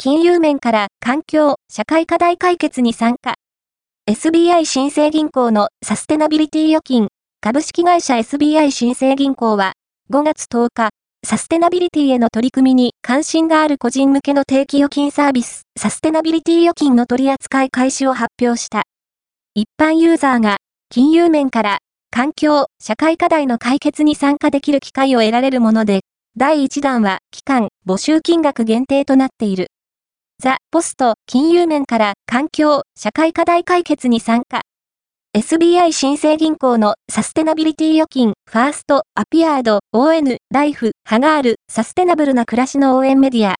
金融面から環境、社会課題解決に参加。SBI 新生銀行のサステナビリティ預金、株式会社 SBI 新生銀行は、5月10日、サステナビリティへの取り組みに関心がある個人向けの定期預金サービス、サステナビリティ預金の取り扱い開始を発表した。一般ユーザーが、金融面から環境、社会課題の解決に参加できる機会を得られるもので、第1弾は期間、募集金額限定となっている。ザ・ポスト、金融面から環境、社会課題解決に参加。SBI 新生銀行のサステナビリティ預金、ファースト、アピアード、ON、ライフ、ハガール、サステナブルな暮らしの応援メディア、